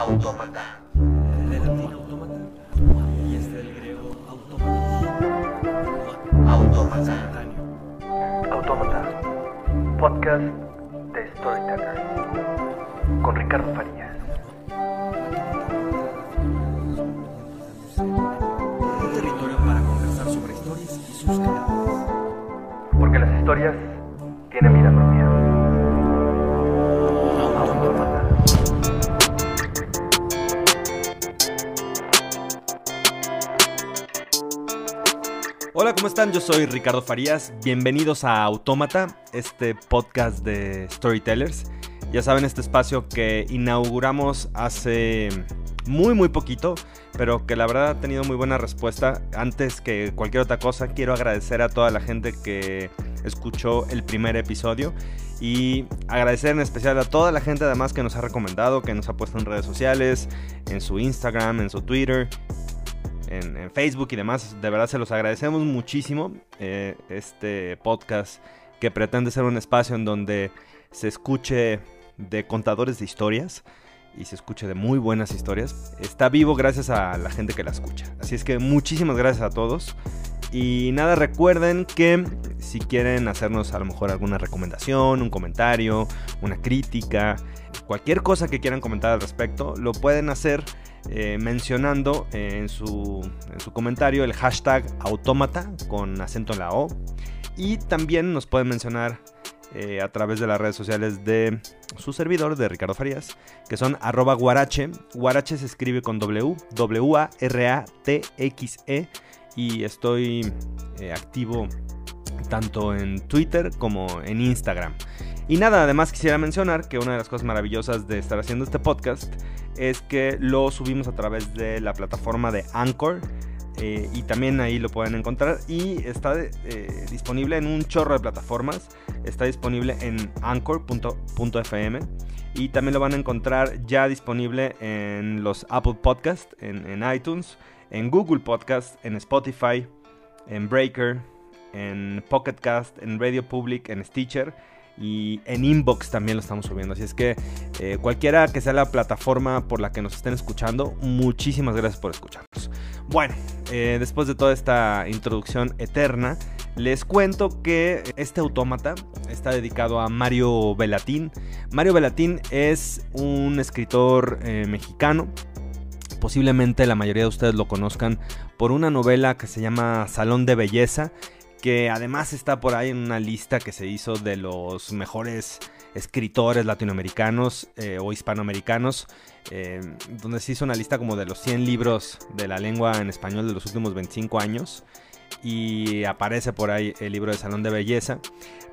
Autómata. Del latín autómata y es del griego autómatos. Autómata. Autómata. Podcast de Storyteller. Con Ricardo Farías. Un territorio para conversar sobre historias y sus creadores. Porque las historias Hola, ¿cómo están? Yo soy Ricardo Farías. Bienvenidos a Autómata, este podcast de Storytellers. Ya saben, este espacio que inauguramos hace muy, muy poquito, pero que la verdad ha tenido muy buena respuesta. Antes que cualquier otra cosa, quiero agradecer a toda la gente que escuchó el primer episodio y agradecer en especial a toda la gente además que nos ha recomendado, que nos ha puesto en redes sociales, en su Instagram, en su Twitter en, Facebook y demás. De verdad se los agradecemos muchísimo. eh, este podcast que pretende ser un espacio en donde se escuche de contadores de historias y se escuche de muy buenas historias. Está vivo gracias a la gente que la escucha. Así es que muchísimas gracias a todos. Y nada, recuerden que si quieren hacernos a lo mejor alguna recomendación, un comentario, una crítica, cualquier cosa que quieran comentar al respecto, lo pueden hacer eh, mencionando en su, en su comentario el hashtag autómata con acento en la O. Y también nos pueden mencionar eh, a través de las redes sociales de su servidor, de Ricardo Farías, que son arroba guarache. Guarache se escribe con W, W-A-R-A-T-X-E. Y estoy eh, activo tanto en Twitter como en Instagram. Y nada, además quisiera mencionar que una de las cosas maravillosas de estar haciendo este podcast es que lo subimos a través de la plataforma de Anchor. eh, y también ahí lo pueden encontrar. Y está disponible en un chorro de plataformas. Está disponible en anchor.fm. Y también lo van a encontrar ya disponible en los Apple Podcast, en, iTunes, en Google Podcast, en Spotify, en Breaker, en Pocket Cast, en Radio Public, en Stitcher y en Inbox también lo estamos subiendo. Así es que eh, cualquiera que sea la plataforma por la que nos estén escuchando, muchísimas gracias por escucharnos. Bueno, eh, después de toda esta introducción eterna, les cuento que este autómata está dedicado a Mario Velatín. Mario Velatín es un escritor eh, mexicano. Posiblemente la mayoría de ustedes lo conozcan por una novela que se llama Salón de Belleza, que además está por ahí en una lista que se hizo de los mejores escritores latinoamericanos eh, o hispanoamericanos, eh, donde se hizo una lista como de los 100 libros de la lengua en español de los últimos 25 años. Y aparece por ahí el libro de Salón de Belleza.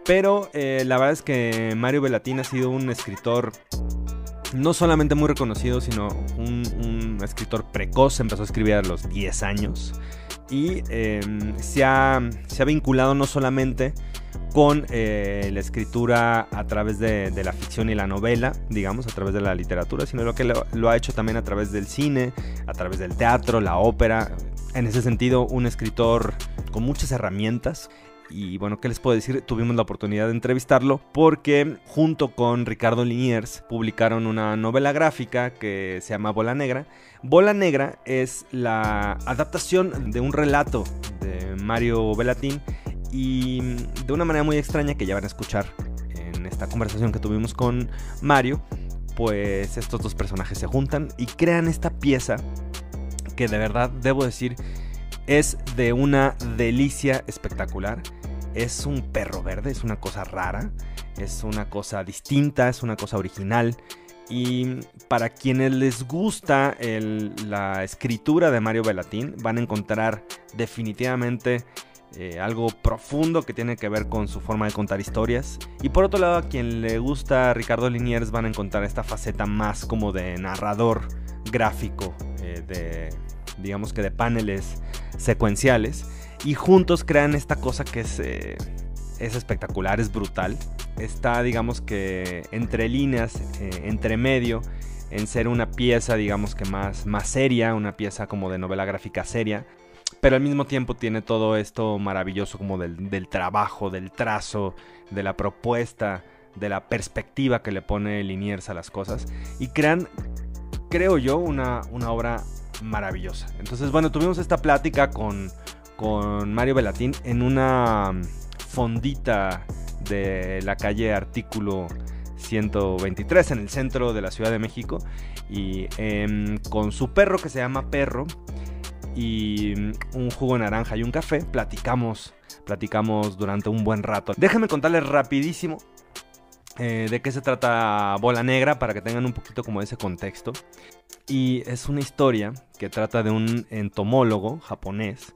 Pero eh, la verdad es que Mario Velatín ha sido un escritor no solamente muy reconocido, sino un, escritor precoz. Empezó a escribir a los 10 años y eh, se, ha, se, ha, vinculado no solamente con eh, la escritura a través de, la ficción y la novela, digamos, a través de la literatura, sino lo que lo, ha hecho también a través del cine, a través del teatro, la ópera. En ese sentido, un escritor con muchas herramientas. Y bueno, ¿qué les puedo decir? Tuvimos la oportunidad de entrevistarlo porque junto con Ricardo Liniers publicaron una novela gráfica que se llama Bola Negra. Bola Negra es la adaptación de un relato de Mario Velatín y de una manera muy extraña que ya van a escuchar en esta conversación que tuvimos con Mario, pues estos dos personajes se juntan y crean esta pieza que de verdad debo decir es de una delicia espectacular. Es un perro verde, es una cosa rara, es una cosa distinta, es una cosa original. Y para quienes les gusta la escritura de Mario Velatín, van a encontrar definitivamente eh, algo profundo que tiene que ver con su forma de contar historias. Y por otro lado, a quien le gusta Ricardo Liniers, van a encontrar esta faceta más como de narrador gráfico, eh, de digamos que de paneles secuenciales. Y juntos crean esta cosa que es, eh, es espectacular, es brutal. Está, digamos que entre líneas, eh, entre medio, en ser una pieza, digamos que más, más seria, una pieza como de novela gráfica seria. Pero al mismo tiempo tiene todo esto maravilloso como del, del trabajo, del trazo, de la propuesta, de la perspectiva que le pone Liniers a las cosas. Y crean creo yo, una, una obra maravillosa. Entonces, bueno, tuvimos esta plática con, con Mario Velatín en una fondita de la calle Artículo 123 en el centro de la Ciudad de México y em, con su perro que se llama Perro y un jugo naranja y un café platicamos platicamos durante un buen rato. Déjenme contarles rapidísimo eh, de qué se trata Bola Negra para que tengan un poquito como ese contexto. Y es una historia que trata de un entomólogo japonés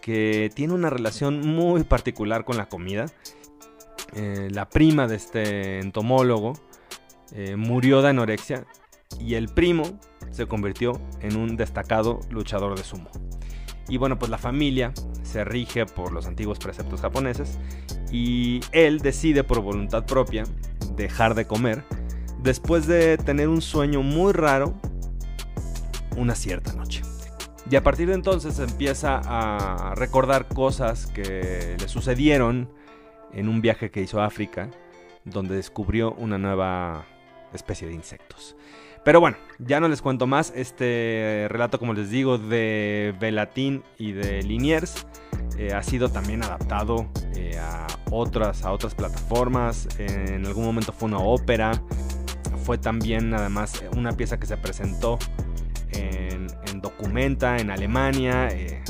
que tiene una relación muy particular con la comida. Eh, la prima de este entomólogo eh, murió de anorexia y el primo se convirtió en un destacado luchador de sumo. Y bueno, pues la familia se rige por los antiguos preceptos japoneses y él decide por voluntad propia dejar de comer después de tener un sueño muy raro una cierta noche. Y a partir de entonces empieza a recordar cosas que le sucedieron en un viaje que hizo a África, donde descubrió una nueva especie de insectos. Pero bueno, ya no les cuento más. Este relato, como les digo, de Velatín y de Liniers eh, ha sido también adaptado eh, a, otras, a otras plataformas. En algún momento fue una ópera. Fue también, además, una pieza que se presentó en, Documenta, en Alemania. Eh,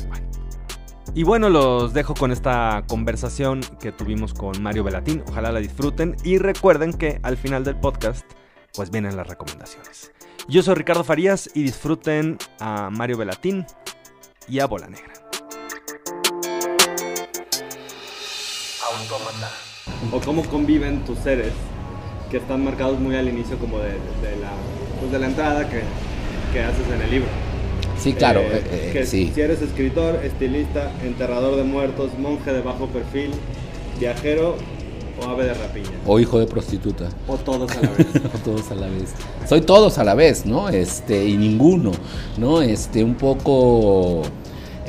y bueno, los dejo con esta conversación que tuvimos con Mario Velatín. Ojalá la disfruten. Y recuerden que al final del podcast pues vienen las recomendaciones. Yo soy Ricardo Farías y disfruten a Mario Velatín y a Bola Negra. O cómo conviven tus seres que están marcados muy al inicio como de, la, pues de la entrada que, que, haces en el libro. Sí, claro. Eh, eh, que sí. Si eres escritor, estilista, enterrador de muertos, monje de bajo perfil, viajero o ave de rapiña. O hijo de prostituta. O todos a la vez. o todos a la vez. Soy todos a la vez, ¿no? Este, y ninguno, ¿no? Este, un poco...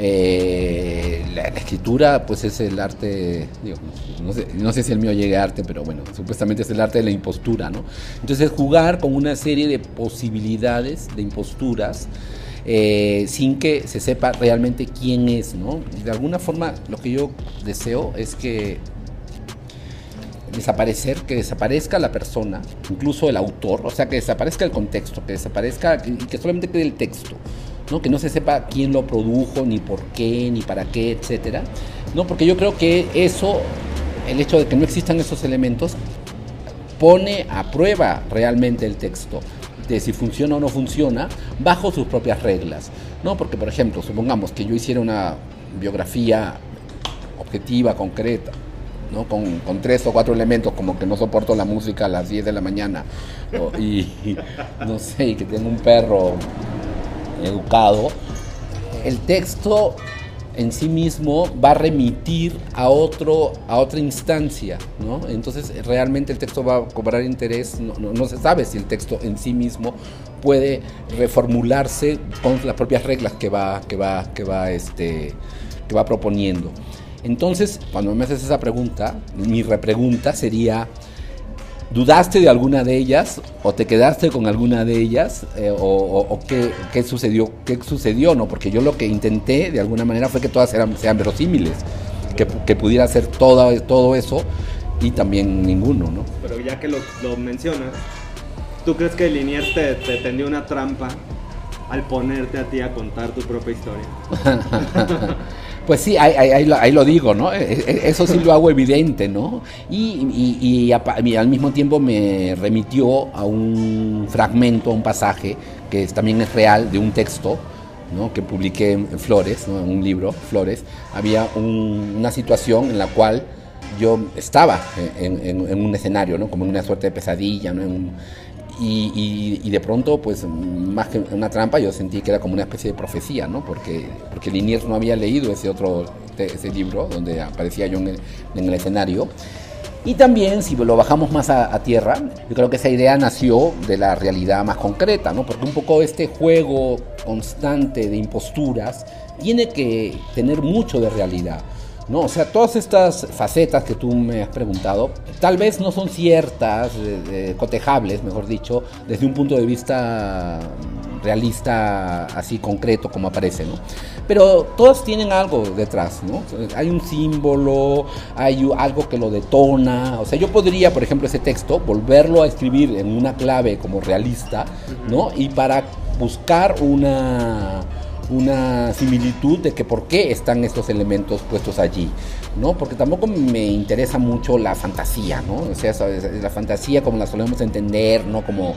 Eh, la, escritura, pues es el arte, digo, no, sé, si el mío llegue a arte, pero bueno, supuestamente es el arte de la impostura, ¿no? Entonces jugar con una serie de posibilidades, de imposturas, eh, sin que se sepa realmente quién es, ¿no? De alguna forma, lo que yo deseo es que desaparecer, que desaparezca la persona, incluso el autor, o sea, que desaparezca el contexto, que desaparezca y que solamente quede el texto, ¿no? que no se sepa quién lo produjo, ni por qué, ni para qué, etcétera, ¿no? porque yo creo que eso, el hecho de que no existan esos elementos, pone a prueba realmente el texto de si funciona o no funciona bajo sus propias reglas, ¿no? Porque, por ejemplo, supongamos que yo hiciera una biografía objetiva, concreta, con, tres o cuatro elementos, como que no soporto la música a las 10 de la mañana, y, no sé, y que tengo un perro educado, el texto en sí mismo va a remitir a, otro, a otra instancia, ¿no? Entonces realmente el texto va a cobrar interés, no, se sabe si el texto en sí mismo puede reformularse con las propias reglas que va, que va, que va, este, que va proponiendo. Entonces, cuando me haces esa pregunta, mi repregunta sería, ¿dudaste de alguna de ellas o te quedaste con alguna de ellas eh, o, qué, sucedió? ¿Qué sucedió? No, porque yo lo que intenté de alguna manera fue que todas eran, sean verosímiles, que, pudiera ser todo, todo eso y también ninguno, ¿no? Pero ya que lo, mencionas, ¿tú crees que Liniers te, te tendió una trampa al ponerte a ti a contar tu propia historia? Pues sí, ahí, lo digo, ¿no? E, e, eso sí lo hago evidente, ¿no? Y, al mismo tiempo me remitió a un fragmento, a un pasaje, que también es real, de un texto, ¿no? que publiqué en Flores, en un libro, Flores, había una situación en la cual yo estaba en, un escenario, ¿no? como en una suerte de pesadilla, ¿no? Y, de pronto, pues más que una trampa, yo sentí que era como una especie de profecía, ¿no? Porque, porque Liniers no había leído ese otro ese libro donde aparecía yo en el, escenario. Y también, si lo bajamos más a, tierra, yo creo que esa idea nació de la realidad más concreta, ¿no? Porque un poco este juego constante de imposturas tiene que tener mucho de realidad. ¿No? O sea, todas estas facetas que tú me has preguntado, tal vez no son ciertas, eh, eh, cotejables, mejor dicho, desde un punto de vista realista, así concreto como aparece, ¿no? Pero todas tienen algo detrás, ¿no? Hay un símbolo, hay algo que lo detona. O sea, yo podría, por ejemplo, ese texto, volverlo a escribir en una clave como realista, ¿no? Y para buscar una una similitud de que por qué están estos elementos puestos allí, ¿no? Porque tampoco me interesa mucho la fantasía, ¿no? O sea, la fantasía como la solemos entender, ¿no? Como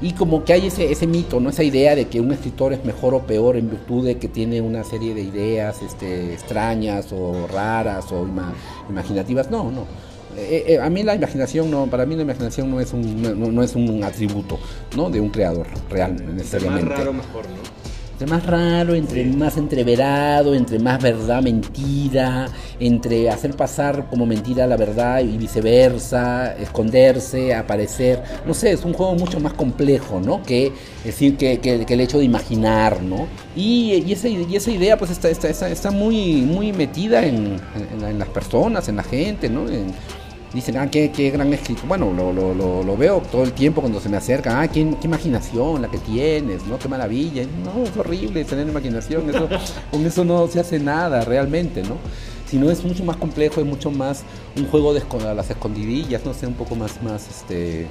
y como que hay ese, ese mito, ¿no? Esa idea de que un escritor es mejor o peor en virtud de que tiene una serie de ideas este, extrañas o raras o ima- imaginativas. No, no. Eh, eh, a mí la imaginación no, para mí la imaginación no es un, no, no es un atributo, ¿no? De un creador real, Entre más necesariamente. raro, mejor, ¿no? Entre más raro, entre más entreverado, entre más verdad, mentira, entre hacer pasar como mentira la verdad y viceversa, esconderse, aparecer. No sé, es un juego mucho más complejo, ¿no? Que, es decir, que, que- que el hecho de imaginar, ¿no? Y, y esa, y esa idea, pues, está, está, está, está muy, muy metida en, en- en las personas, en la gente, ¿no? En- Dicen, ah, qué, qué gran escritor. Bueno, lo, lo, lo, lo veo todo el tiempo cuando se me acercan. Ah, qué, qué imaginación la que tienes, ¿no? Qué maravilla. No, es horrible tener imaginación. Eso, con eso no se hace nada realmente, ¿no? Sino es mucho más complejo, es mucho más un juego de las escondidillas, no sé, un poco más, más, este...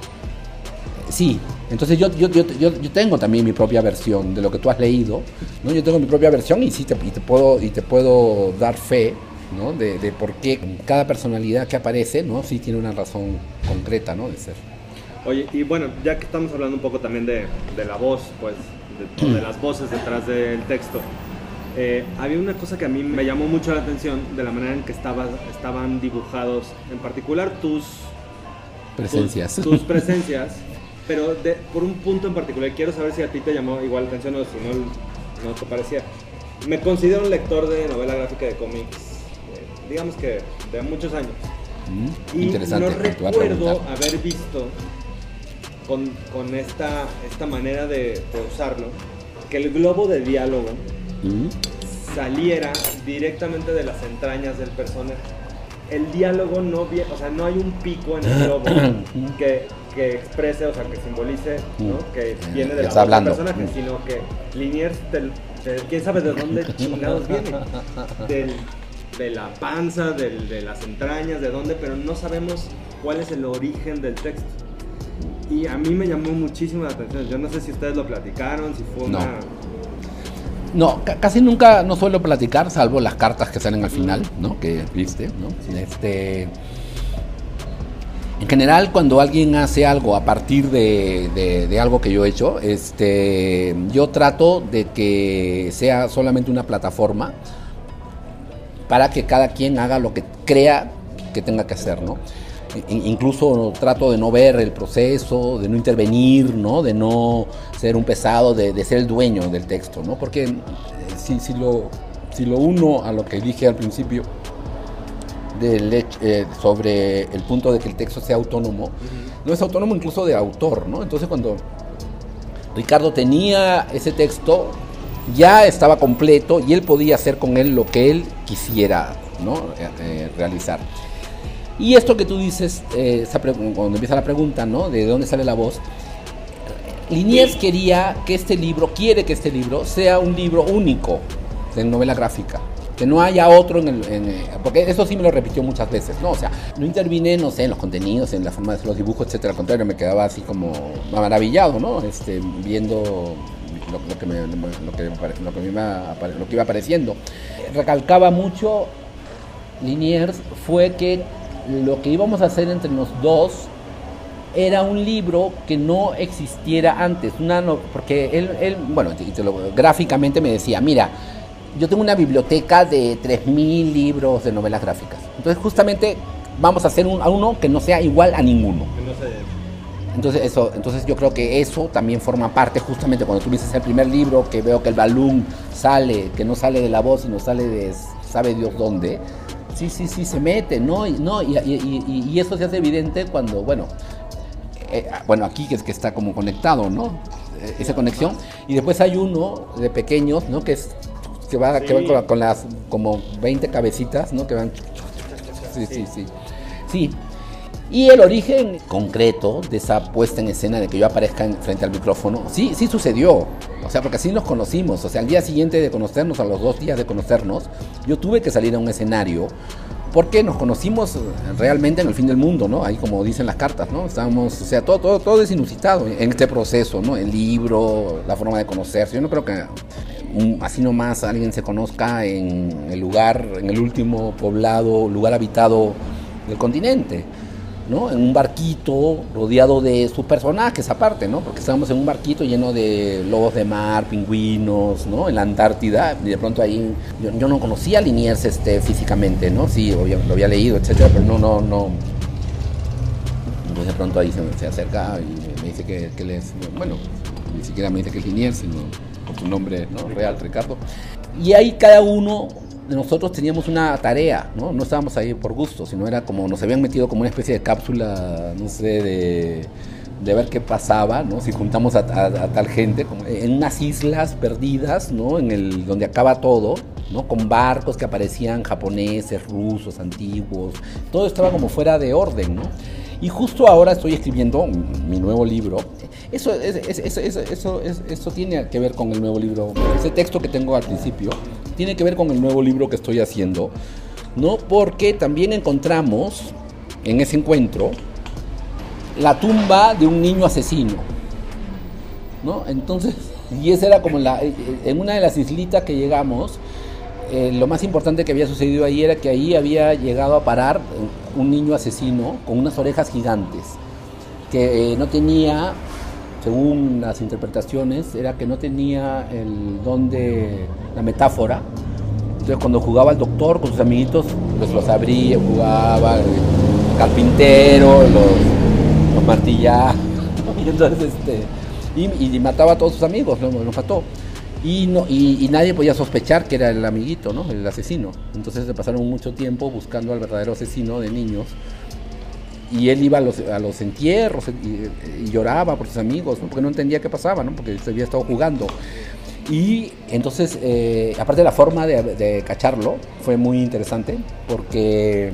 Sí, entonces yo, yo, yo, yo, yo tengo también mi propia versión de lo que tú has leído, ¿no? Yo tengo mi propia versión y sí te, y te, puedo, y te puedo dar fe, ¿no? De, de por qué cada personalidad que aparece, ¿no? Sí tiene una razón concreta, ¿no? De ser. Oye, y bueno, ya que estamos hablando un poco también de, de la voz, pues, de, de las voces detrás del texto, eh, había una cosa que a mí me llamó mucho la atención de la manera en que estaba, estaban dibujados, en particular tus Presencias. Tus, tus presencias, pero por un punto en particular, quiero saber si a ti te llamó igual la atención o si no, no te parecía. Me considero un lector de novela gráfica de cómics, digamos que de muchos años. Mm, Y Interesante. no te recuerdo haber visto con, con esta, esta manera de, de usarlo que el globo de diálogo Mm, saliera directamente de las entrañas del personaje. El diálogo no viene, o sea, no hay un pico en el globo que, que exprese, o sea, que simbolice, ¿no? Que viene de la voz del personaje, Mm. sino que Liniers, del- de- quién sabe de dónde chingados viene. Del- de la panza, del- de las entrañas, de dónde, pero no sabemos cuál es el origen del texto. Y a mí me llamó muchísimo la atención. Yo no sé si ustedes lo platicaron, si fue No. una... No, ca- casi nunca no suelo platicar, salvo las cartas que salen al final, ¿no? Que viste, ¿no? Este. En general, cuando alguien hace algo a partir de, de- de algo que yo he hecho, este, yo trato de que sea solamente una plataforma para que cada quien haga lo que crea que tenga que hacer, ¿no? Incluso trato de no ver el proceso, de no intervenir, ¿no? De no ser un pesado, de, de ser el dueño del texto, ¿no? Porque eh, si, si, lo, si lo uno a lo que dije al principio, del eh, sobre el punto de que el texto sea autónomo, no es autónomo incluso de autor, ¿no? Entonces cuando Ricardo tenía ese texto, ya estaba completo y él podía hacer con él lo que él quisiera ¿no? Eh, eh, realizar. Y esto que tú dices, eh, cuando empieza la pregunta, ¿no? De dónde sale la voz. Liniers quería que este libro, quiere que este libro sea un libro único de novela gráfica. Que no haya otro en el. en, eh, porque eso sí me lo repitió muchas veces, ¿no? O sea, no intervine, no sé, en los contenidos, en la forma de hacer los dibujos, etcétera. Al contrario, me quedaba así como maravillado, ¿no? Este, viendo lo, que me, lo, que lo que me lo que iba apareciendo. Recalcaba mucho Liniers fue que lo que íbamos a hacer entre los dos era un libro que no existiera antes, una no- porque él, él, bueno, gráficamente me decía, mira, yo tengo una biblioteca de 3.000 libros de novelas gráficas. Entonces justamente vamos a hacer un, a uno que no sea igual a ninguno. que no sé, Entonces, eso, entonces yo creo que eso también forma parte justamente cuando tú dices el primer libro, que veo que el balón sale, que no sale de la voz, sino sale de sabe Dios dónde. Sí, sí, sí, se mete, ¿no? Y, no, y, y- y- eso se hace evidente cuando, bueno, eh, bueno, aquí que es que está como conectado, ¿no? Eh, Esa conexión. Y después hay uno de pequeños, ¿no? Que es que, va, que van con, la- con las como 20 cabecitas, ¿no? Que van... Sí, sí, sí. Sí. Y el origen concreto de esa puesta en escena de que yo aparezca en- frente al micrófono, sí, sí sucedió. O sea, porque así nos conocimos. O sea, al día siguiente de conocernos, a los dos días de conocernos, yo tuve que salir a un escenario porque nos conocimos realmente en el fin del mundo, ¿no? Ahí como dicen las cartas, ¿no? Estábamos, o sea, todo, todo, todo es inusitado en este proceso, ¿no? El libro, la forma de conocerse. Yo no creo que un- así nomás alguien se conozca en el lugar, en el último poblado, lugar habitado del continente. ¿No? En un barquito rodeado de sus personajes aparte, ¿no? Porque estábamos en un barquito lleno de lobos de mar, pingüinos, ¿no? En la Antártida y de pronto ahí yo, no conocía a Liniers este, físicamente, ¿no? Sí, obvio, lo había leído, etcétera, pero no, no, no. Entonces de pronto ahí se, acerca y me dice que, que él es, bueno, ni siquiera me dice que es Liniers, sino con su nombre ¿no? real, Ricardo. Y ahí cada uno nosotros teníamos una tarea, ¿no? No estábamos ahí por gusto, sino era como nos habían metido como una especie de cápsula, no sé, de, ver qué pasaba, ¿no? Si juntamos a, tal gente, como en unas islas perdidas, ¿no? En el, donde acaba todo, ¿no? Con barcos que aparecían japoneses, rusos, antiguos, todo estaba como fuera de orden, ¿no? Y justo ahora estoy escribiendo mi nuevo libro. Eso, es- es- eso, eso, eso, es- eso tiene que ver con el nuevo libro. Ese texto que tengo al principio tiene que ver con el nuevo libro que estoy haciendo, ¿no? Porque también encontramos en ese encuentro la tumba de un niño asesino, ¿no? Entonces, y esa era como la, en una de las islitas que llegamos, eh, lo más importante que había sucedido ahí era que ahí había llegado a parar un niño asesino con unas orejas gigantes, que eh, no tenía, según las interpretaciones, era que no tenía el don de la metáfora. Entonces cuando jugaba al doctor con sus amiguitos, pues los abría, jugaba, el carpintero, los, los martillaba, y entonces este, y, y mataba a todos sus amigos, los, los mató. Y, no, y, y nadie podía sospechar que era el amiguito, ¿no? El asesino. Entonces se pasaron mucho tiempo buscando al verdadero asesino de niños. Y él iba a los, a los entierros y, y lloraba por sus amigos, ¿no? porque no entendía qué pasaba, ¿no? porque se había estado jugando. Y entonces, eh, aparte la forma de, de cacharlo fue muy interesante, porque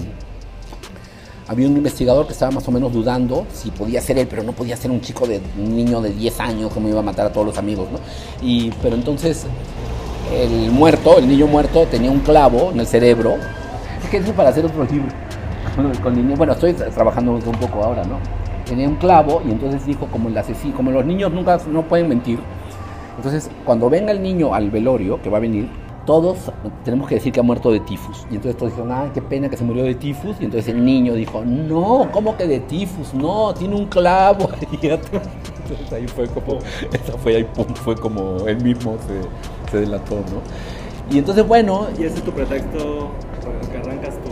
había un investigador que estaba más o menos dudando si podía ser él, pero no podía ser un chico de un niño de 10 años como iba a matar a todos los amigos, ¿no? Y pero entonces el muerto, el niño muerto tenía un clavo en el cerebro. Es que eso es para hacer otro libro. Bueno, estoy trabajando un poco ahora, ¿no? Tenía un clavo y entonces dijo como el asesino, como los niños nunca no pueden mentir. Entonces, cuando venga el niño al velorio, que va a venir, todos tenemos que decir que ha muerto de tifus. Y entonces todos dijeron, ay, qué pena que se murió de tifus. Y entonces el niño dijo, no, ¿cómo que de tifus? No, tiene un clavo. Y entonces ahí fue como, esa fue ahí, pum, fue como él mismo se, se delató, ¿no? Y entonces, bueno, ¿Y ese es tu pretexto que arrancas tu,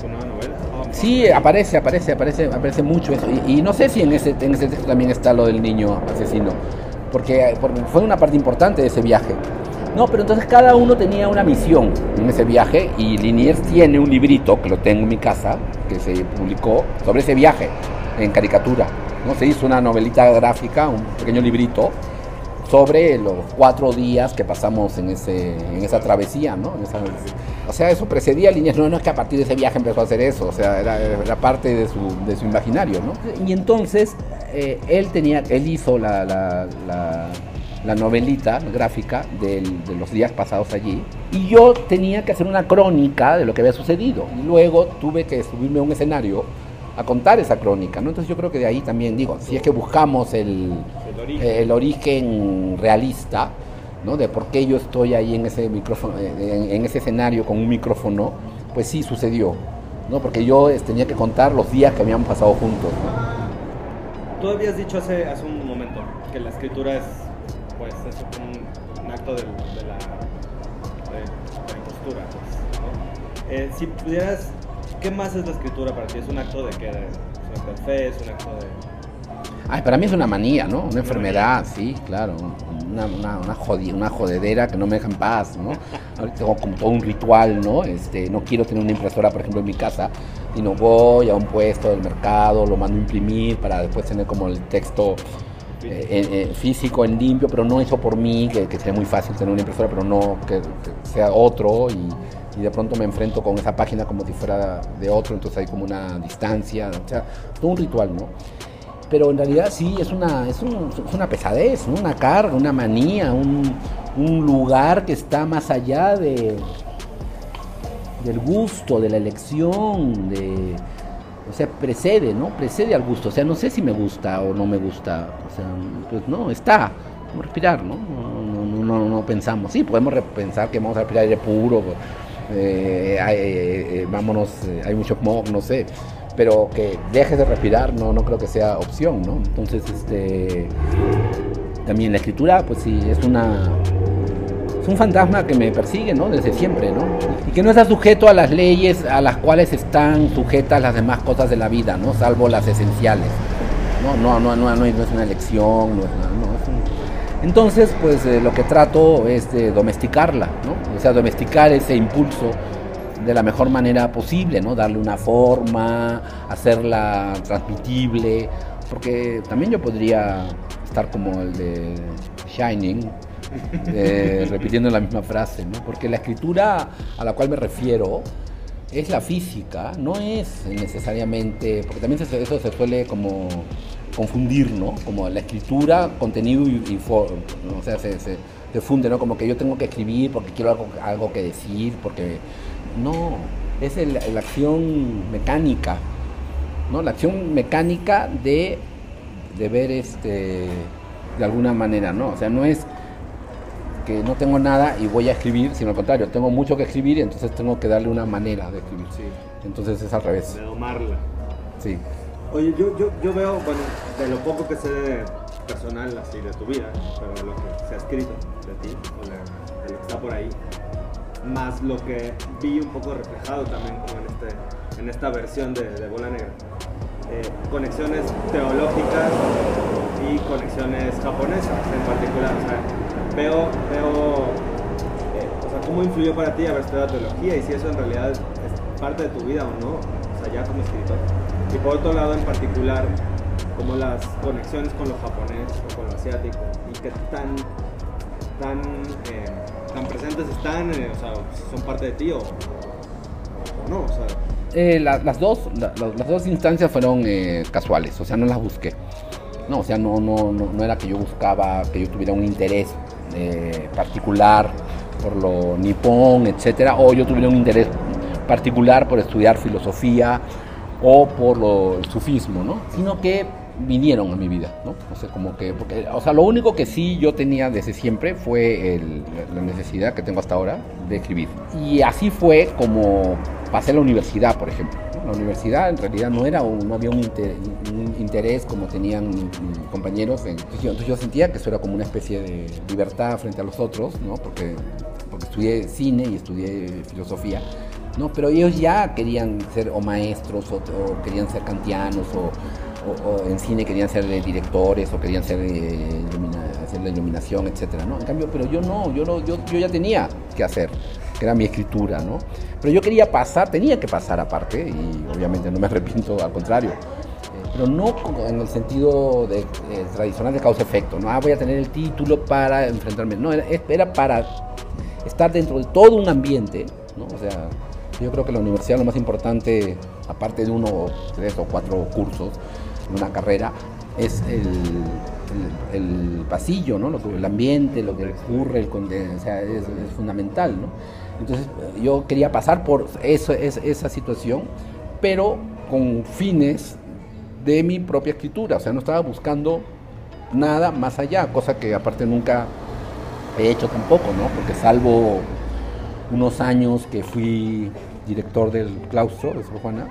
tu nueva novela? Oh, Sí, aparece, aparece, aparece, aparece mucho eso. Y, y no sé si en ese, en ese texto también está lo del niño asesino, porque, porque fue una parte importante de ese viaje. No, pero entonces cada uno tenía una misión en ese viaje y Liniers tiene un librito, que lo tengo en mi casa, que se publicó sobre ese viaje en caricatura. ¿no? Se hizo una novelita gráfica, un pequeño librito, sobre los cuatro días que pasamos en, ese, en esa travesía, ¿no? En esa- o sea, eso precedía líneas, no, no es que a partir de ese viaje empezó a hacer eso, o sea, era, era parte de su, de su imaginario, ¿no? Y entonces eh, él tenía, él hizo la, la, la- la novelita gráfica del- de los días pasados allí, y yo tenía que hacer una crónica de lo que había sucedido, y luego tuve que subirme a un escenario a contar esa crónica, ¿no? Entonces yo creo que de ahí también digo, si es que buscamos el, El origen. el origen realista, ¿no? De por qué yo estoy ahí en ese micrófono, en, en ese escenario con un micrófono, pues sí sucedió, ¿no? Porque yo eh, tenía que contar los días que habíamos pasado juntos, ¿no? Tú habías dicho hace, hace un momento que la escritura es, pues, es un, acto de, la, de la impostura, pues, ¿no? Eh, si pudieras, ¿qué más es la escritura para ti? ¿Es un acto de qué? ¿Es un acto de fe? ¿Es un acto de...? Ay, para mí es una manía, ¿no? Una enfermedad, sí, claro. Una, una, una, jodi- una jodedera que no me deja en paz, ¿no? Tengo como todo un ritual, ¿no? Este, no quiero tener una impresora, por ejemplo, en mi casa, sino voy a un puesto del mercado, lo mando a imprimir para después tener como el texto eh, eh, físico, en limpio, pero no hecho por mí, que, que sería muy fácil tener una impresora, pero no que, que sea otro y, y de pronto me enfrento con esa página como si fuera de otro, entonces hay como una distancia, o sea, todo un ritual, ¿no? Pero en realidad sí, es una, es un- es una pesadez, una carga, una manía, un, un lugar que está más allá de, del gusto, de la elección, de, o sea, precede, ¿no? Precede al gusto. O sea, no sé si me gusta o no me gusta. O sea, pues no, está. Como respirar, ¿no? No, no, no, no pensamos. Sí, podemos pensar que vamos a respirar aire puro, eh, eh, eh, vámonos, hay mucho smog, no sé. Pero que dejes de respirar, no, no creo que sea opción, ¿no? Entonces, este. También la escritura, pues sí, es una es un fantasma que me persigue, ¿no? Desde siempre, ¿no? Y que no está sujeto a las leyes a las cuales están sujetas las demás cosas de la vida, ¿no? Salvo las esenciales. No, no, no, no, no es una elección, no es nada, no, es un- Entonces, pues eh, lo que trato es de domesticarla, ¿no? O sea, domesticar ese impulso de la mejor manera posible, ¿no? Darle una forma, hacerla transmitible, porque también yo podría estar como el de Shining, eh, repitiendo la misma frase, ¿no? Porque la escritura a la cual me refiero es la física, no es necesariamente, porque también eso se suele como confundir, ¿no? Como la escritura, contenido y, y forma, ¿no? o sea, se, se, se funde, ¿no? Como que yo tengo que escribir porque quiero algo, algo que decir, porque no, es el- la acción mecánica, ¿no? La acción mecánica de, de ver este, de alguna manera, ¿no? O sea, no es que no tengo nada y voy a escribir, sino al contrario, tengo mucho que escribir y entonces tengo que darle una manera de escribir. Sí, Entonces es al revés. de domarla. Sí. Oye, yo, yo, yo veo, bueno, de lo poco que sé de personal, así, de tu vida, pero de lo que se ha escrito de ti, o de, de lo que está por ahí, más lo que vi un poco reflejado también como en, este, en esta versión de, Bola Negra. Eh, conexiones teológicas y conexiones japonesas en particular. Veo, veo eh, o sea, cómo influyó para ti haber estudiado teología y si eso en realidad es parte de tu vida o no, o ya como escritor. Y por otro lado, en particular, como las conexiones con lo japonés o con lo asiático y que tan, tan, eh, tan presentes están, eh, o sea, son parte de ti o, no, o sea, Eh, la- las, dos, la- la- las dos instancias fueron eh, casuales, o sea, no las busqué. No, o sea, no, no, no, no era que yo buscaba, que yo tuviera un interés eh, particular por lo nipón, etcétera, o yo tuviera un interés particular por estudiar filosofía o por lo, el sufismo, ¿no? Sino que vinieron a mi vida, ¿no? O sea, como que, porque, o sea, lo único que sí yo tenía desde siempre fue el- la necesidad que tengo hasta ahora de escribir. Y así fue como pasé a la universidad, por ejemplo. La universidad en realidad no era un- no había un, un interés como tenían compañeros. en- entonces, yo, entonces yo sentía que eso era como una especie de libertad frente a los otros, ¿no? Porque, porque estudié cine y estudié filosofía. No, pero ellos ya querían ser o maestros o, o querían ser kantianos o, o- o en cine querían ser directores o querían ser hacer la iluminación, etcétera, ¿no? En cambio, pero yo no, yo no, yo, yo ya tenía que hacer, que era mi escritura, ¿no? Pero yo quería pasar, tenía que pasar aparte y obviamente no me arrepiento, al contrario. Eh, Pero no en el sentido de, eh, tradicional de causa-efecto, ¿no? Ah, voy a tener el título para enfrentarme. No, era, era para estar dentro de todo un ambiente, ¿no? O sea, yo creo que la universidad lo más importante, aparte de uno, tres o cuatro cursos, una carrera, es el, pasillo, ¿no? Lo que- el ambiente, lo que ocurre, el, o es, fundamental, ¿no? Entonces yo quería pasar por eso, es- esa situación, pero con fines de mi propia escritura, o sea, no estaba buscando nada más allá, cosa que aparte nunca he hecho tampoco, ¿no? Porque salvo unos años que fui director del claustro de Sor Juana,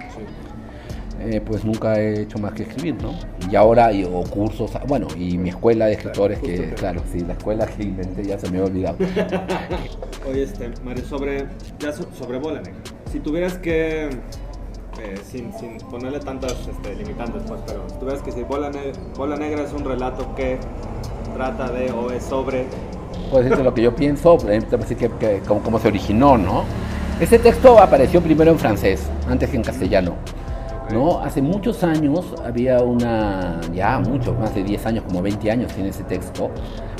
eh, pues nunca he hecho más que escribir, ¿no? Y ahora, y- o cursos, bueno, y mi escuela de escritores, Justo que claro, sí, la escuela que inventé ya se me había olvidado. Oye, este, Mario, sobre, ya so- sobre Bola Negra. Si tuvieras que, eh, sin, sin ponerle tantas este, limitantes, pues, pero si tuvieras que decir Bola, Ne- Bola Negra es un relato que trata de o es sobre... Puedo decirte lo que yo pienso, pero te voy a decir que, que- cómo, cómo se originó, ¿no? Este texto apareció primero en francés, antes que en castellano. ¿No? Hace muchos años había una, ya muchos, más de 10 años, como 20 años tiene ese texto,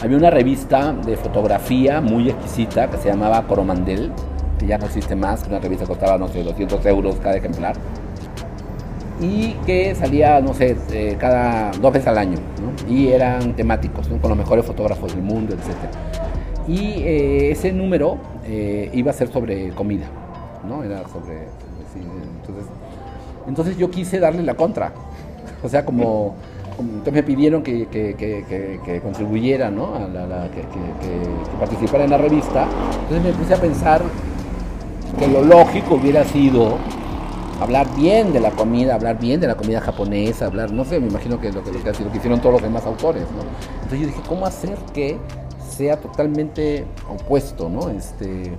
había una revista de fotografía muy exquisita que se llamaba Coromandel, que ya no existe más, una revista que costaba, no sé, 200 euros cada ejemplar, y que salía, no sé, eh, cada dos veces al año, ¿no? y eran temáticos, con los mejores fotógrafos del mundo, etc. Y eh, ese número eh, iba a ser sobre comida, ¿no? Era sobre, entonces, entonces yo quise darle la contra, o sea, como, entonces me pidieron que, que- que- contribuyera, ¿no? A la- que participara en la revista, entonces me puse a pensar que lo lógico hubiera sido hablar bien de la comida, hablar bien de la comida japonesa, hablar, no sé, me imagino que lo que, lo que, lo que hicieron todos los demás autores, ¿no? Entonces yo dije, ¿cómo hacer que sea totalmente opuesto, ¿no? Este,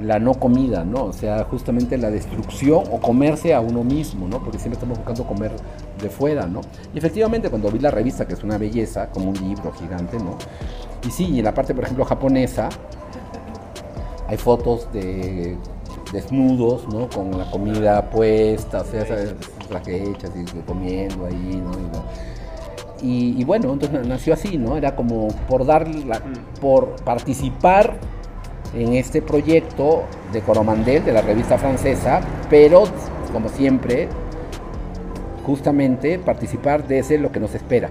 la no comida, ¿no? O sea, justamente la destrucción o comerse a uno mismo, ¿no? Porque siempre estamos buscando comer de fuera, ¿no? Y efectivamente cuando vi la revista, que es una belleza, como un libro gigante, ¿no? Y sí, y en la parte, por ejemplo, japonesa, hay fotos de desnudos, ¿no? Con la comida puesta, o sea, esas hechas y comiendo ahí, ¿no? Y, y bueno, entonces na- nació así, ¿no? Era como por dar, la- por participar en este proyecto de Coromandel, de la revista francesa, pero como siempre, justamente participar desde lo que nos espera.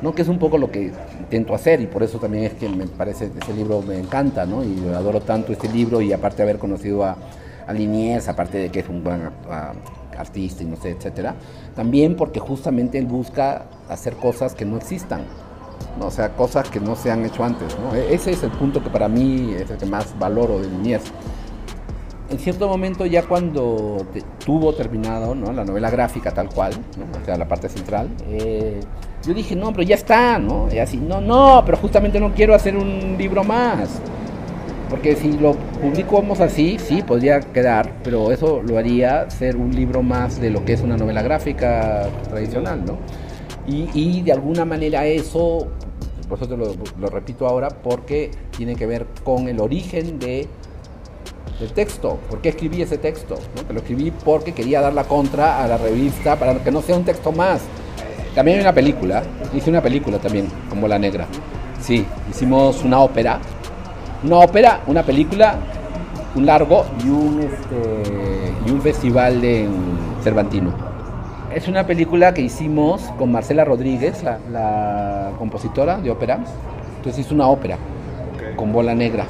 ¿no? que es un poco lo que intento hacer y por eso también es que me parece ese libro me encanta ¿no? y adoro tanto este libro y aparte de haber conocido a, a Liniers, aparte de que es un a- artista y no sé, etcétera, también porque justamente él busca hacer cosas que no existan, ¿no? o sea, cosas que no se han hecho antes. ¿no? E- Ese es el punto que para mí es el que más valoro de Liniers en cierto momento ya cuando tuvo terminado ¿no? la novela gráfica tal cual, o sea, la parte central, eh, yo dije, no, pero ya está, ¿no? Y así, no, no, pero justamente no quiero hacer un libro más. Porque si lo publicamos así, sí, podría quedar, pero eso lo haría ser un libro más de lo que es una novela gráfica tradicional, ¿no? Y, de alguna manera eso, por te lo, lo repito ahora, porque tiene que ver con el origen de del texto. ¿Por qué escribí ese texto? lo escribí porque quería dar la contra a la revista para que no sea un texto más. También hay una película, hice una película también, como La Negra. Sí, hicimos una ópera. Una ópera, una película, un largo y un, este, y un festival en Cervantino. Es una película que hicimos con Marcela Rodríguez, la, la compositora de ópera. Entonces hizo una ópera con bola negra.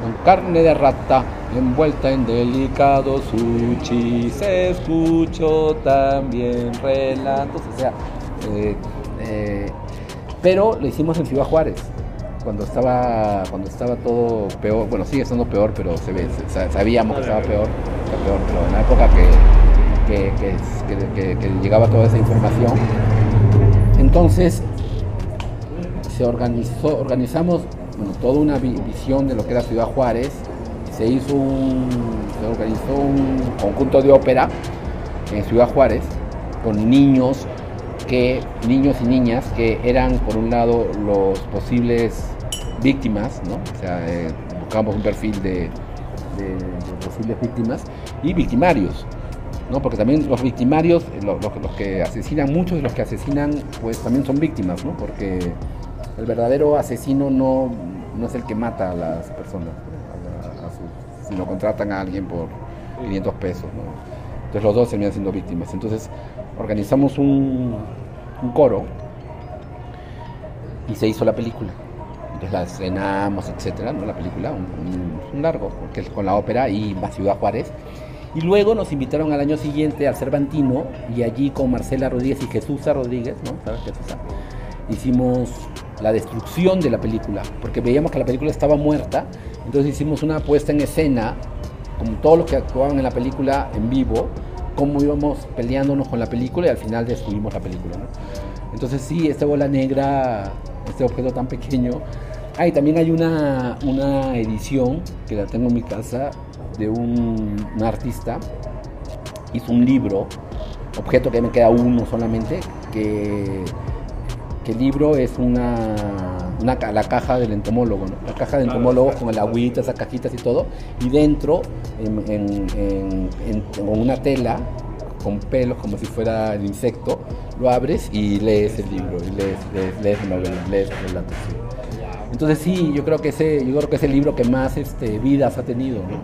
Con carne de rata envuelta en delicado sushi. Se escuchó también relatos o sea eh, eh, pero lo hicimos en Ciudad Juárez cuando estaba cuando estaba todo peor. Bueno sigue estando peor pero se ve sa- sabíamos que estaba peor, peor pero en la época que, que, llegaba toda esa información entonces se organizó, organizamos toda una vi- visión de lo que era Ciudad Juárez, se hizo se organizó un conjunto de ópera en Ciudad Juárez con niños que, niños y niñas que eran por un lado los posibles víctimas, ¿no? O sea, eh, buscamos un perfil de- de posibles víctimas y victimarios. ¿No? Porque también los victimarios, eh, lo- los, los que asesinan, muchos de los que asesinan, pues también son víctimas, ¿no? Porque el verdadero asesino no, no es el que mata a las personas, a a su- sino contratan a alguien por 500 pesos, ¿no? Entonces los dos terminan siendo víctimas. Entonces organizamos un, coro y se hizo la película. Entonces la estrenamos, etcétera, ¿no? La película, un, largo, que es con la ópera y Ciudad Juárez. Y luego nos invitaron al año siguiente al Cervantino y allí con Marcela Rodríguez y Jesús Rodríguez, ¿no? ¿Sabes Jesús? Hicimos la destrucción de la película, porque veíamos que la película estaba muerta, entonces hicimos una puesta en escena, como todos los que actuaban en la película en vivo, cómo íbamos peleándonos con la película y al final destruimos la película, ¿no? Entonces sí, esta bola negra, este objeto tan pequeño. Ah, y también hay una, una edición que la tengo en mi casa de un, un artista. Hizo un libro, objeto que me queda uno solamente, que, que el libro es una, una la caja del entomólogo, ¿no? La caja del entomólogo con el agüita, esas cajitas y todo. Y dentro, en, en- en- en- con una tela, con pelos como si fuera el insecto, lo abres y lees el libro, y lees, lees, lees. Entonces sí, yo creo que ese, yo creo que es el libro que más este, vidas ha tenido, ¿no?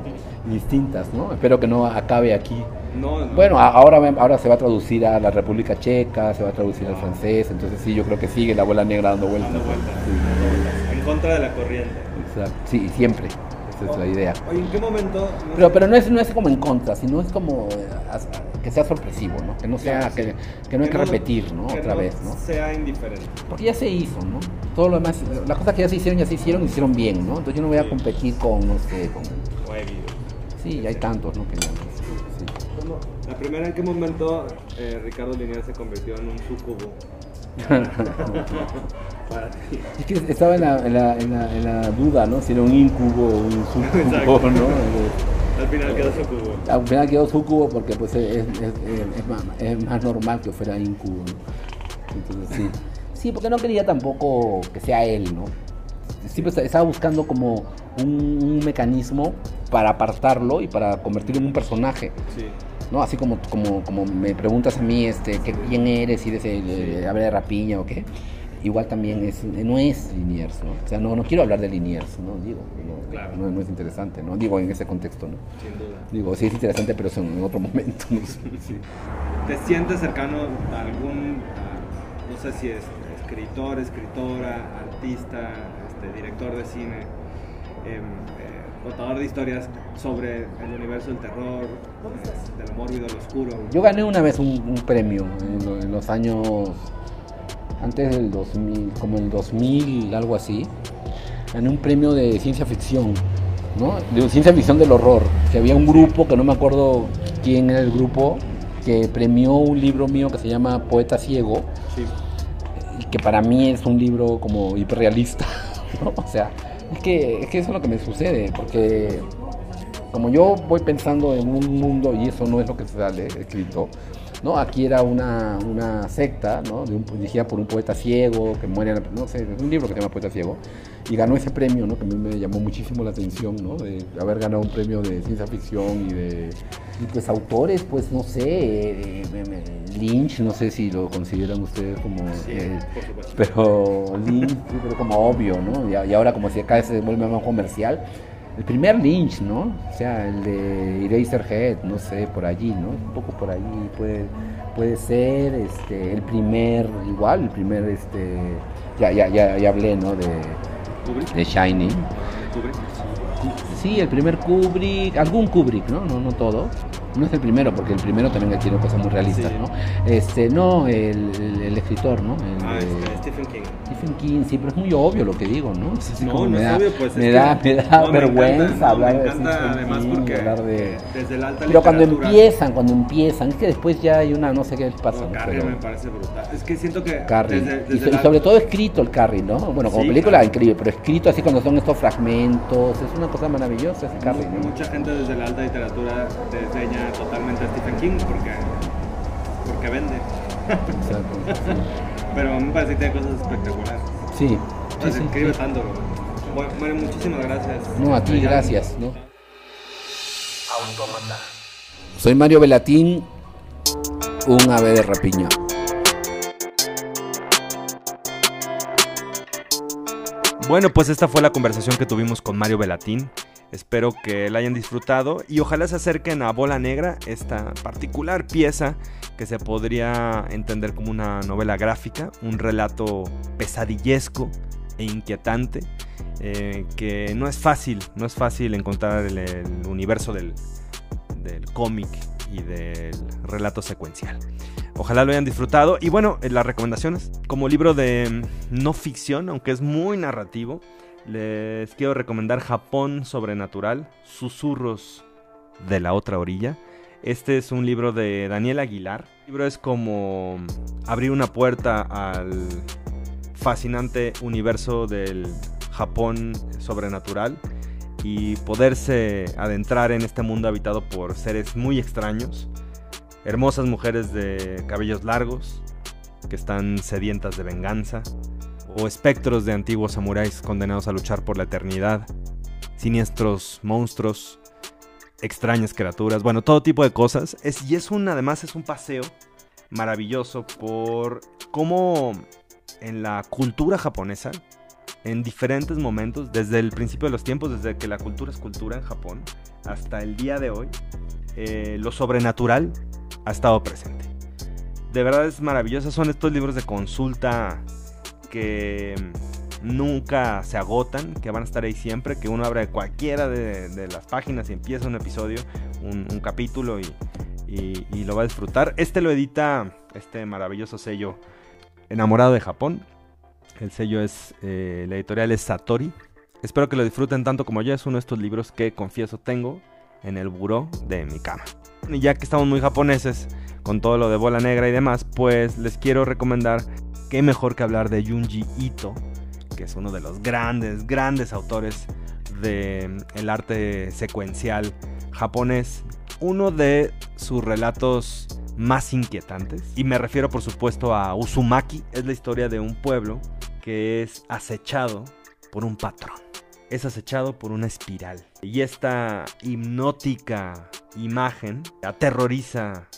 Distintas, ¿no? Espero que no acabe aquí. No, no. Bueno, ahora, ahora se va a traducir a la República Checa, se va a traducir al francés, entonces sí, yo creo que sigue la abuela negra dando vueltas. Dando vueltas, Sí, dando vueltas, en contra de la corriente. exacto. Sí, siempre, esa es la idea. Oye, ¿en qué momento? no Pero, pero no, es, no es como en contra, sino es como eh, que sea sorpresivo, ¿no? Que no sea, Claro, sí. que, que no hay que repetir, ¿no? que Otra vez, ¿no? Sea indiferente. Porque ya se hizo, ¿no? Todo lo demás, las cosas que ya se hicieron, ya se hicieron, y hicieron bien, ¿no? Entonces yo no voy a competir con, no sé, con... Sí, hay tantos, ¿no? Que ya, sí. ¿Cómo- La primera, ¿en qué momento eh, Ricardo Liniers se convirtió en un sucubo? Para ti. Es que estaba en la, en la, en la, en la duda, ¿no? Si era un incubo o un sucubo, Exacto. ¿no? Al final quedó sucubo. Al final quedó sucubo porque pues es, es, es- es más, es más normal que fuera incubo, ¿no? Entonces sí. Sí, porque no quería tampoco que sea él, ¿no? Siempre esta- estaba buscando como un, un mecanismo para apartarlo y para convertirlo en un personaje. Sí. ¿no? Así como, como, como me preguntas a mí este, ¿qué, quién eres y de, ese- de- rapiña o qué, igual también es, no es Liniers, ¿no? O sea, no, no quiero hablar de Liniers, ¿no? Digo, no, Claro. no, no es interesante, ¿no? Digo, en ese contexto, ¿no? Sin duda. Digo, sí es interesante, pero es en otro momento, ¿no? Sí. ¿Te sientes cercano a algún, a- no sé si es escritor, escritora, artista, este, director de cine, em, eh, contador de historias sobre el universo del terror, eh, de lo mórbido, lo oscuro? Yo gané una vez un, un premio en, lo- en los años antes del 2000, como el 2000, algo así. Gané un premio de ciencia ficción, ¿no? De ciencia ficción del horror. Que había un grupo, que no me acuerdo quién era el grupo, que premió un libro mío que se llama Poeta Ciego, Sí. que para mí es un libro como hiperrealista, O sea, es que, es que eso es lo que me sucede, porque como yo voy pensando en un mundo, y eso no es lo que sale escrito, ¿no? Aquí era una, una secta, ¿no? De un, dirigida por un poeta ciego, que muere, no sé, es un libro que se llama Poeta Ciego, y ganó ese premio, ¿no? Que a mí me llamó muchísimo la atención, ¿no? De haber ganado un premio de ciencia ficción y de... Y pues autores, pues no sé, eh, eh, Lynch, no sé si lo consideran ustedes como... Sí, eh, pero Lynch, sí, pero como obvio, ¿no? Y, ahora como si acá se vuelve más comercial. El primer Lynch, ¿no? O sea, el de Eraserhead, no sé, por allí, ¿no? Un poco por allí puede, puede ser, este, el primer, igual, el primer, este, ya, ya, ya, ya hablé, ¿no? De, de Shining. Sí, el primer Kubrick, algún Kubrick, ¿no? No, no todo. No es el primero, porque el primero también tiene cosas muy realistas, Sí. ¿no? Este, no, el, el- el escritor, ¿no? El Ah, de- este, Stephen King. Stephen King, sí, pero es muy obvio lo que digo, ¿no? Es así No, como no me es da, obvio, pues, me es da, que- me da no, me vergüenza encanta, no, hablar me de encanta Stephen además King, porque de... desde la alta Pero cuando empiezan, cuando empiezan, es que después ya hay una, no sé qué pasa, No, ¿no? Carrie Pero- me parece brutal. Es que siento que Carrie. desde, y, sobre todo escrito el Carrie, ¿no? Bueno, como Sí, película claro. increíble, pero escrito así cuando son estos fragmentos, es una cosa maravillosa ese Carrie, ¿no? Mucha gente desde la alta literatura desdeña totalmente a Stephen King porque, porque vende. Exacto, Pero a mí me parece que tiene cosas espectaculares. Sí, sí, sí, escribe sí. tanto. Bueno, Mario, muchísimas gracias. No, a ti, gracias, ¿no? Autómata. Soy Mario Velatín, un ave de rapiña. Bueno, pues esta fue la conversación que tuvimos con Mario Velatín. Espero que la hayan disfrutado y ojalá se acerquen a Bola Negra, esta particular pieza que se podría entender como una novela gráfica, un relato pesadillesco e inquietante, eh, que no es fácil, no es fácil encontrar el, el universo del, del cómic y del relato secuencial. Ojalá lo hayan disfrutado. Y bueno, eh, las recomendaciones. Como libro de mm, no ficción, aunque es muy narrativo, les quiero recomendar Japón Sobrenatural, Susurros de la otra orilla. Este es un libro de Daniel Aguilar. El libro es como abrir una puerta al fascinante universo del Japón sobrenatural y poderse adentrar en este mundo habitado por seres muy extraños, hermosas mujeres de cabellos largos que están sedientas de venganza, o espectros de antiguos samuráis condenados a luchar por la eternidad, siniestros monstruos extrañas criaturas, bueno, todo tipo de cosas. Es, y es un, además, es un paseo maravilloso por cómo en la cultura japonesa, en diferentes momentos, desde el principio de los tiempos, desde que la cultura es cultura en Japón, hasta el día de hoy, eh, lo sobrenatural ha estado presente. De verdad es maravilloso, son estos libros de consulta que nunca se agotan, que van a estar ahí siempre, que uno abre cualquiera de, las páginas y empieza un episodio, un, capítulo y, lo va a disfrutar. Este lo edita este maravilloso sello Enamorado de Japón. El sello es, eh, la editorial es Satori. Espero que lo disfruten tanto como yo. Es uno de estos libros que confieso tengo en el buró de mi cama. Y ya que estamos muy japoneses con todo lo de bola negra y demás, pues les quiero recomendar que mejor que hablar de Junji Ito, que es uno de los grandes, grandes autores del el arte secuencial japonés. Uno de sus relatos más inquietantes, y me refiero por supuesto a Uzumaki, es la historia de un pueblo que es acechado por un patrón. Es acechado por una espiral. Y esta hipnótica imagen aterroriza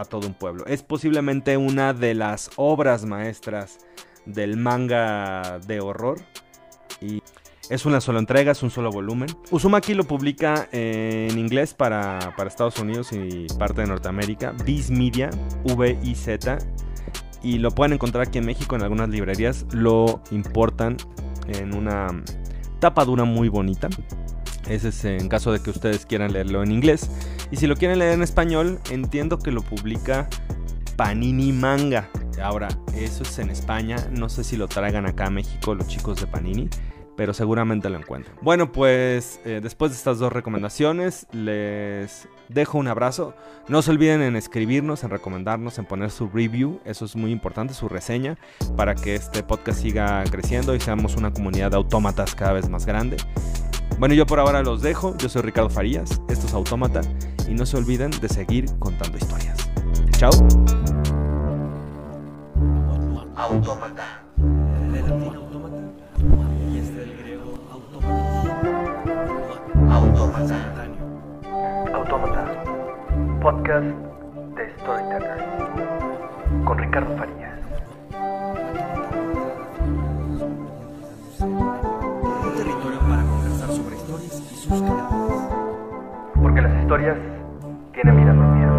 a todo un pueblo. Es posiblemente una de las obras maestras del manga de horror. Y es una sola entrega, es un solo volumen. Uzumaki lo publica en inglés para, Estados Unidos y parte de Norteamérica. Viz Media, V-I-Z. Y lo pueden encontrar aquí en México en algunas librerías. Lo importan en una tapadura muy bonita. Ese es en caso de que ustedes quieran leerlo en inglés. Y si lo quieren leer en español, entiendo que lo publica Panini Manga. Ahora, eso es en España. No sé si lo traigan acá a México los chicos de Panini. Pero seguramente lo encuentran. Bueno, pues eh, después de estas dos recomendaciones, les dejo un abrazo. No se olviden en escribirnos, en recomendarnos, en poner su review. Eso es muy importante, su reseña, para que este podcast siga creciendo y seamos una comunidad de autómatas cada vez más grande. Bueno, yo por ahora los dejo. Yo soy Ricardo Farías, esto es Autómata y no se olviden de seguir contando historias. Chao. Autómata. Autómata. Autómata. Podcast de Storytellers. Con Ricardo Farías. Porque las historias tienen vida propia.